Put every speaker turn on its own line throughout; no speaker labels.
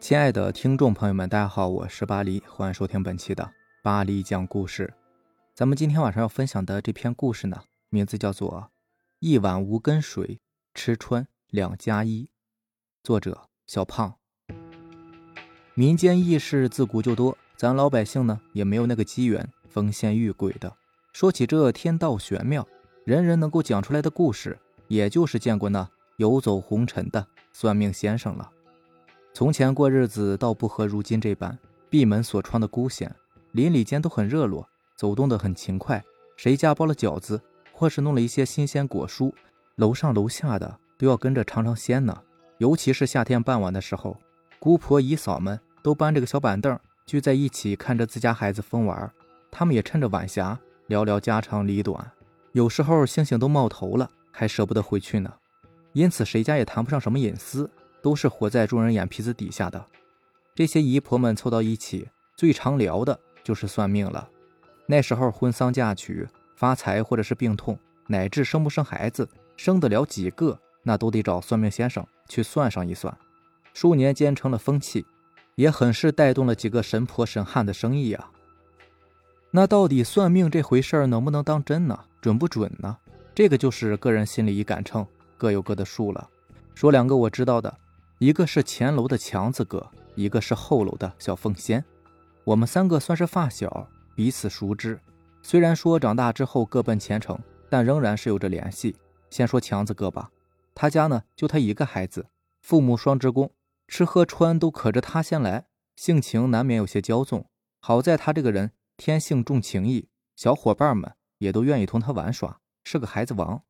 亲爱的听众朋友们，大家好，我是巴黎，欢迎收听本期的巴黎讲故事。咱们今天晚上要分享的这篇故事呢，名字叫做《一碗无根水，吃穿两加一》，作者小胖。民间异事自古就多，咱老百姓呢也没有那个机缘逢仙遇鬼的。说起这天道玄妙，人人能够讲出来的故事，也就是见过那游走红尘的算命先生了。从前过日子，倒不和如今这般闭门锁窗的孤闲，邻里间都很热络，走动得很勤快。谁家包了饺子，或是弄了一些新鲜果蔬，楼上楼下的都要跟着尝尝鲜呢。尤其是夏天傍晚的时候，姑婆姨嫂们都搬着个小板凳，聚在一起看着自家孩子疯玩。他们也趁着晚霞聊聊家长里短，有时候星星都冒头了，还舍不得回去呢。因此，谁家也谈不上什么隐私。都是活在众人眼皮子底下的，这些姨婆们凑到一起，最常聊的就是算命了。那时候婚丧嫁娶、发财或者是病痛，乃至生不生孩子、生得了几个，那都得找算命先生去算上一算。数年间成了风气，也很是带动了几个神婆神汉的生意啊。那到底算命这回事儿能不能当真呢？准不准呢？这个就是个人心里一杆秤，各有各的数了。说两个我知道的。一个是前楼的强子哥，一个是后楼的小凤仙，我们三个算是发小，彼此熟知。虽然说长大之后各奔前程，但仍然是有着联系。先说强子哥吧，他家呢就他一个孩子，父母双职工，吃喝穿都可着他先来，性情难免有些骄纵。好在他这个人天性重情义，小伙伴们也都愿意同他玩耍，是个孩子王。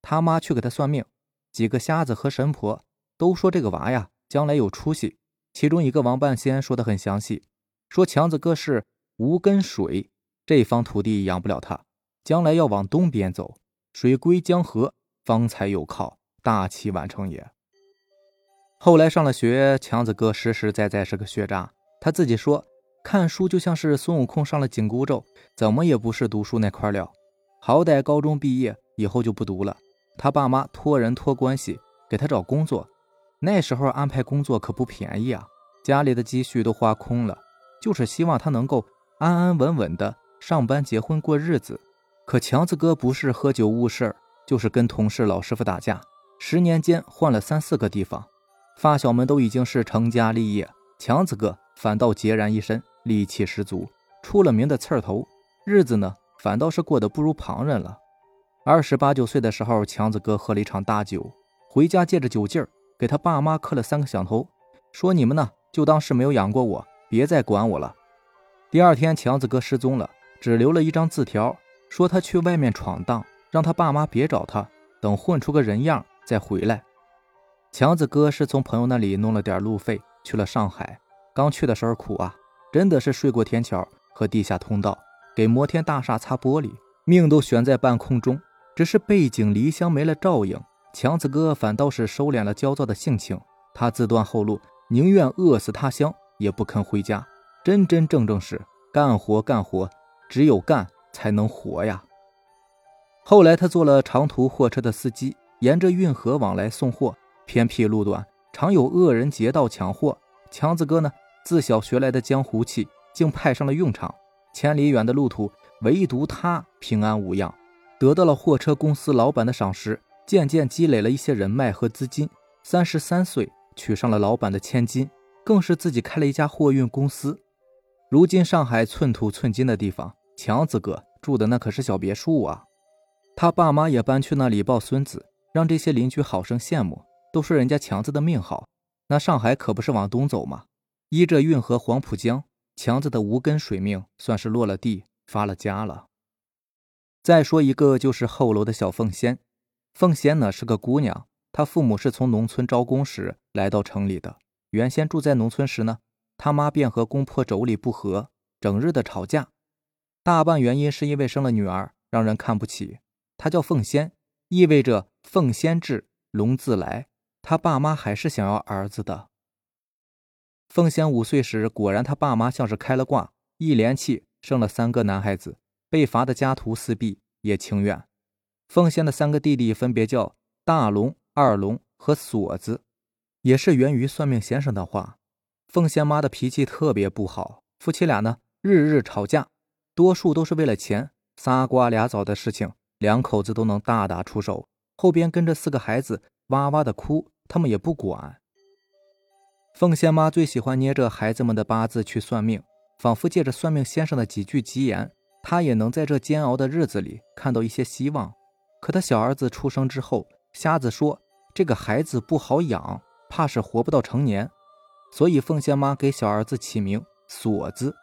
他妈去给他算命，几个瞎子和神婆。都说这个娃呀，将来有出息。其中一个王半仙说的很详细，说强子哥是无根水，这方土地养不了他，将来要往东边走，水归江河，方才有靠，大器晚成也。后来上了学，强子哥实实在在是个学渣。他自己说，看书就像是孙悟空上了紧箍咒，怎么也不是读书那块料。好歹高中毕业以后就不读了，他爸妈托人托关系给他找工作。那时候安排工作可不便宜啊，家里的积蓄都花空了，就是希望他能够安安稳稳的上班、结婚、过日子。可强子哥不是喝酒误事儿，就是跟同事老师傅打架，十年间换了三四个地方，发小们都已经是成家立业，强子哥反倒孑然一身，戾气十足，出了名的刺儿头，日子呢反倒是过得不如旁人了。二十八九岁的时候，强子哥喝了一场大酒，回家借着酒劲儿。给他爸妈磕了三个响头，说：“你们呢，就当是没有养过我，别再管我了。”第二天，强子哥失踪了，只留了一张字条，说他去外面闯荡，让他爸妈别找他，等混出个人样再回来。强子哥是从朋友那里弄了点路费去了上海，刚去的时候苦啊，真的是睡过天桥和地下通道，给摩天大厦擦玻璃，命都悬在半空中，只是背井离乡没了照应。强子哥反倒是收敛了焦躁的性情，他自断后路，宁愿饿死他乡，也不肯回家。真真正正是干活干活，只有干才能活呀。后来他做了长途货车的司机，沿着运河往来送货，偏僻路段常有恶人劫道抢货。强子哥呢，自小学来的江湖气竟派上了用场，千里远的路途，唯独他平安无恙，得到了货车公司老板的赏识。渐渐积累了一些人脉和资金，三十三岁娶上了老板的千金，更是自己开了一家货运公司。如今上海寸土寸金的地方，强子哥住的那可是小别墅啊。他爸妈也搬去那里抱孙子，让这些邻居好生羡慕，都说人家强子的命好。那上海可不是往东走吗？依着运河黄浦江，强子的无根水命算是落了地，发了家了。再说一个，就是后楼的小凤仙。凤仙呢是个姑娘，她父母是从农村招工时来到城里的。原先住在农村时呢，她妈便和公婆妯娌不和，整日的吵架。大半原因是因为生了女儿，让人看不起。她叫凤仙，意味着凤仙至，龙自来。她爸妈还是想要儿子的。凤仙五岁时，果然她爸妈像是开了挂，一连气生了三个男孩子，被罚的家徒四壁，也情愿。凤仙的三个弟弟分别叫大龙、二龙和锁子，也是源于算命先生的话。凤仙妈的脾气特别不好，夫妻俩呢日日吵架，多数都是为了钱，仨瓜俩枣的事情，两口子都能大打出手。后边跟着四个孩子哇哇的哭，他们也不管。凤仙妈最喜欢捏着孩子们的八字去算命，仿佛借着算命先生的几句吉言，她也能在这煎熬的日子里看到一些希望。可他小儿子出生之后，瞎子说这个孩子不好养，怕是活不到成年，所以凤仙妈给小儿子起名锁子。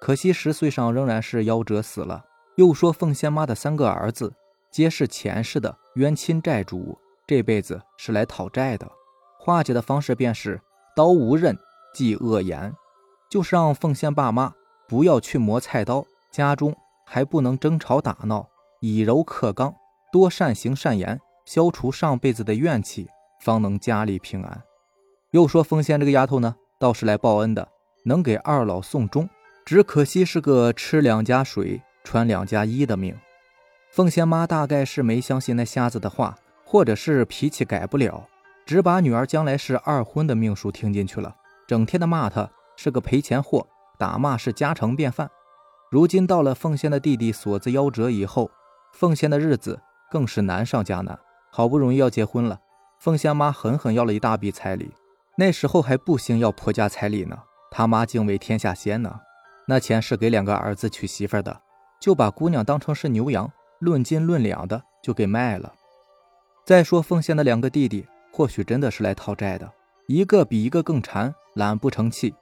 可惜十岁上仍然是夭折死了。又说凤仙妈的三个儿子皆是前世的冤亲债主，这辈子是来讨债的。化解的方式便是刀无刃，忌恶言，就是让凤仙爸妈不要去磨菜刀，家中还不能争吵打闹，以柔克刚。多善行善言，消除上辈子的怨气，方能家里平安。又说凤仙这个丫头呢，倒是来报恩的，能给二老送终，只可惜是个吃两家水、穿两家衣的命。凤仙妈大概是没相信那瞎子的话，或者是脾气改不了，只把女儿将来是二婚的命数听进去了，整天的骂她是个赔钱货，打骂是家常便饭。如今到了凤仙的弟弟锁子夭折以后，凤仙的日子。更是难上加难，好不容易要结婚了，凤仙妈狠狠要了一大笔彩礼。那时候还不兴要婆家彩礼呢，他妈敬畏天下仙呢。那钱是给两个儿子娶媳妇的，就把姑娘当成是牛羊，论斤论两的就给卖了。再说凤仙的两个弟弟，或许真的是来讨债的，一个比一个更馋，懒不成器。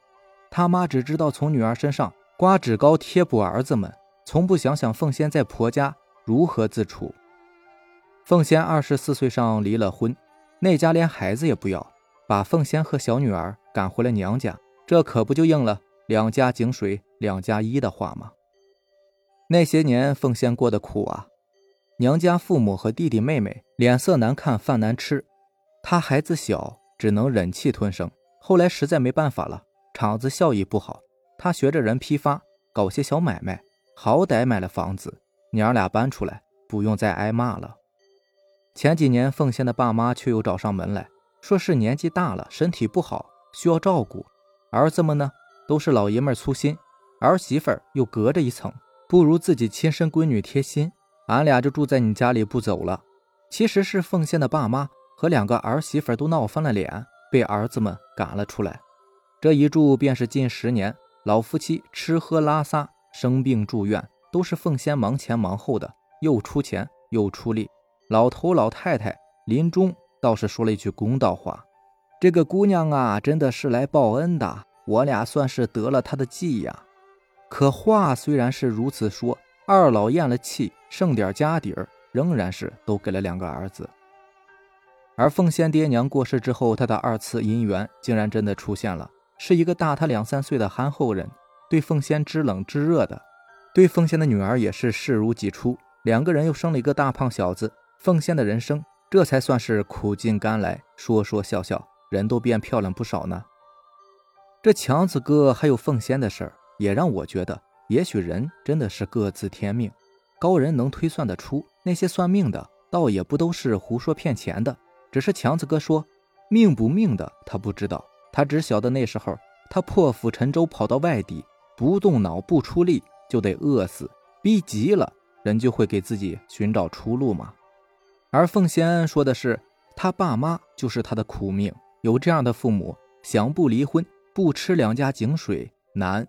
他妈只知道从女儿身上刮脂膏贴补儿子们，从不想想凤仙在婆家如何自处。凤仙二十四岁上离了婚，那家连孩子也不要，把凤仙和小女儿赶回了娘家。这可不就应了“两家井水两家一”的话吗？那些年凤仙过得苦啊，娘家父母和弟弟妹妹脸色难看，饭难吃，她孩子小，只能忍气吞声。后来实在没办法了，厂子效益不好，她学着人批发，搞些小买卖，好歹买了房子，娘俩搬出来，不用再挨骂了。前几年，凤仙的爸妈却又找上门来说是年纪大了，身体不好，需要照顾。儿子们呢，都是老爷们粗心，儿媳妇又隔着一层，不如自己亲生闺女贴心。俺俩就住在你家里不走了。其实是凤仙的爸妈和两个儿媳妇都闹翻了脸，被儿子们赶了出来。这一住便是近十年，老夫妻吃喝拉撒、生病住院，都是凤仙忙前忙后的，又出钱又出力。老头老太太临终倒是说了一句公道话：“这个姑娘啊，真的是来报恩的，我俩算是得了她的计呀。”可话虽然是如此说，二老咽了气，剩点家底儿，仍然是都给了两个儿子。而凤仙爹娘过世之后，他的二次姻缘竟然真的出现了，是一个大他两三岁的憨厚人，对凤仙知冷知热的，对凤仙的女儿也是视如己出，两个人又生了一个大胖小子。凤仙的人生，这才算是苦尽甘来，说说笑笑，人都变漂亮不少呢。这强子哥还有凤仙的事儿，也让我觉得，也许人真的是各自天命，高人能推算得出，那些算命的，倒也不都是胡说骗钱的。只是强子哥说命不命的，他不知道，他只晓得那时候他破釜沉舟跑到外地，不动脑不出力就得饿死，逼急了，人就会给自己寻找出路嘛。而凤仙说的是，他爸妈就是他的苦命，有这样的父母，想不离婚，不吃两家井水难。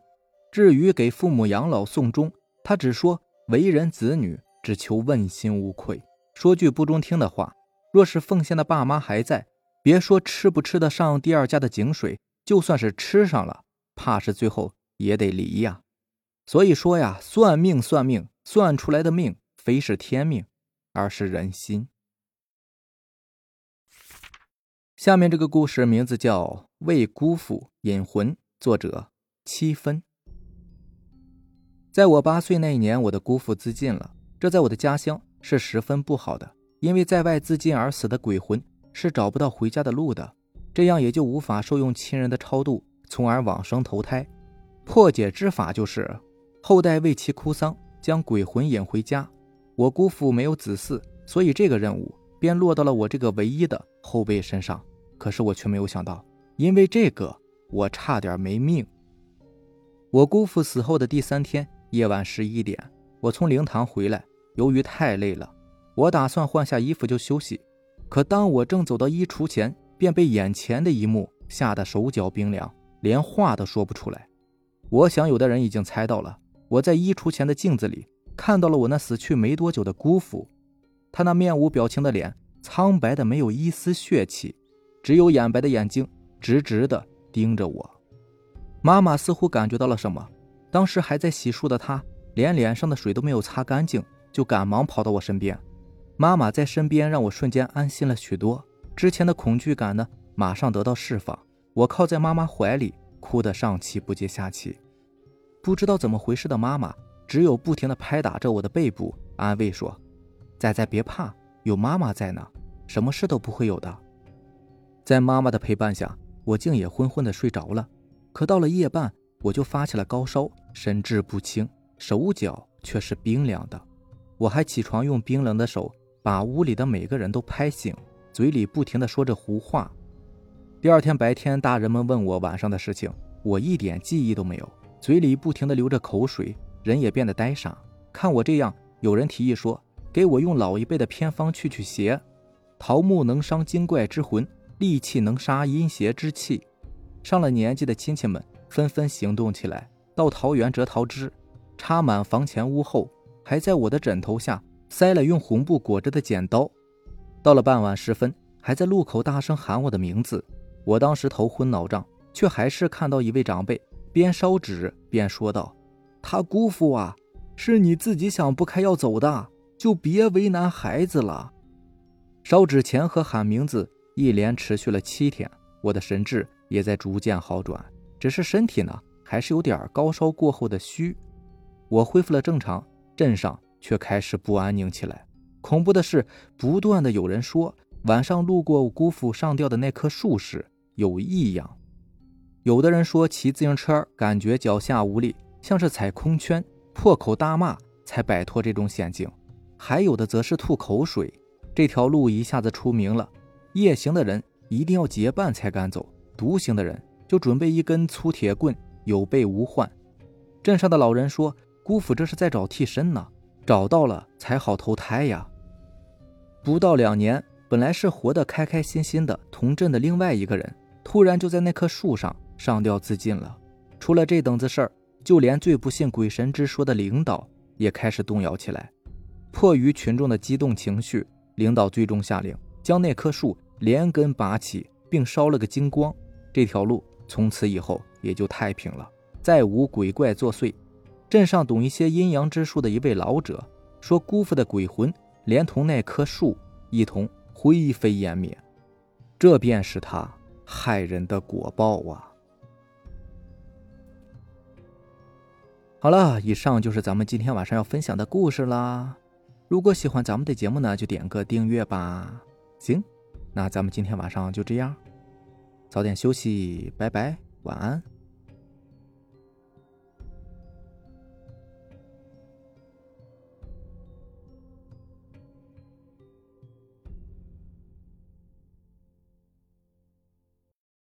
至于给父母养老送终，他只说为人子女，只求问心无愧。说句不中听的话，若是凤仙的爸妈还在，别说吃不吃得上第二家的井水，就算是吃上了，怕是最后也得离呀。所以说呀，算命算命，算出来的命非是天命，而是人心。下面这个故事名字叫《为姑父引魂》，作者七分。在我八岁那一年，我的姑父自尽了，这在我的家乡是十分不好的，因为在外自尽而死的鬼魂是找不到回家的路的，这样也就无法受用亲人的超度，从而往生投胎。破解之法就是后代为其哭丧，将鬼魂引回家。我姑父没有子嗣，所以这个任务。便落到了我这个唯一的后辈身上，可是我却没有想到，因为这个我差点没命。我姑父死后的第三天夜晚十一点，我从灵堂回来，由于太累了，我打算换下衣服就休息。可当我正走到衣橱前，便被眼前的一幕吓得手脚冰凉，连话都说不出来。我想，有的人已经猜到了。我在衣橱前的镜子里看到了我那死去没多久的姑父，他那面无表情的脸苍白的没有一丝血气，只有眼白的眼睛直直的盯着我。妈妈似乎感觉到了什么，当时还在洗漱的她，连脸上的水都没有擦干净，就赶忙跑到我身边。妈妈在身边，让我瞬间安心了许多。之前的恐惧感呢，马上得到释放。我靠在妈妈怀里，哭得上气不接下气。不知道怎么回事的妈妈，只有不停地拍打着我的背部，安慰说：“仔仔别怕，有妈妈在呢，什么事都不会有的。”在妈妈的陪伴下，我竟也昏昏的睡着了。可到了夜半，我就发起了高烧，神志不清，手脚却是冰凉的。我还起床，用冰冷的手。把屋里的每个人都拍醒，嘴里不停的说着胡话。第二天白天，大人们问我晚上的事情，我一点记忆都没有，嘴里不停的流着口水，人也变得呆傻。看我这样，有人提议说，给我用老一辈的偏方去去邪。桃木能伤精怪之魂，利气能杀阴邪之气。上了年纪的亲戚们纷纷行动起来，到桃园折桃枝，插满房前屋后，还在我的枕头下。塞了用红布裹着的剪刀，到了傍晚时分，还在路口大声喊我的名字。我当时头昏脑胀，却还是看到一位长辈边烧纸边说道：“他姑父啊，是你自己想不开要走的，就别为难孩子了。”烧纸钱和喊名字一连持续了七天，我的神志也在逐渐好转，只是身体呢，还是有点高烧过后的虚。我恢复了正常，镇上。却开始不安宁起来。恐怖的是，不断的有人说晚上路过姑父上吊的那棵树时有异样。有的人说骑自行车感觉脚下无力，像是踩空圈，破口大骂才摆脱这种险境。还有的则是吐口水。这条路一下子出名了，夜行的人一定要结伴才敢走，独行的人就准备一根粗铁棍，有备无患。镇上的老人说，姑父这是在找替身呢。找到了才好投胎呀！不到两年，本来是活得开开心心的同镇的另外一个人，突然就在那棵树上上吊自尽了。出了这等子事儿，就连最不信鬼神之说的领导也开始动摇起来。迫于群众的激动情绪，领导最终下令将那棵树连根拔起，并烧了个精光。这条路从此以后也就太平了，再无鬼怪作祟。镇上懂一些阴阳之术的一位老者说：“姑父的鬼魂连同那棵树一同灰飞烟灭，这便是他害人的果报啊！”好了，以上就是咱们今天晚上要分享的故事啦。如果喜欢咱们的节目呢，就点个订阅吧。行，那咱们今天晚上就这样，早点休息，拜拜，晚安。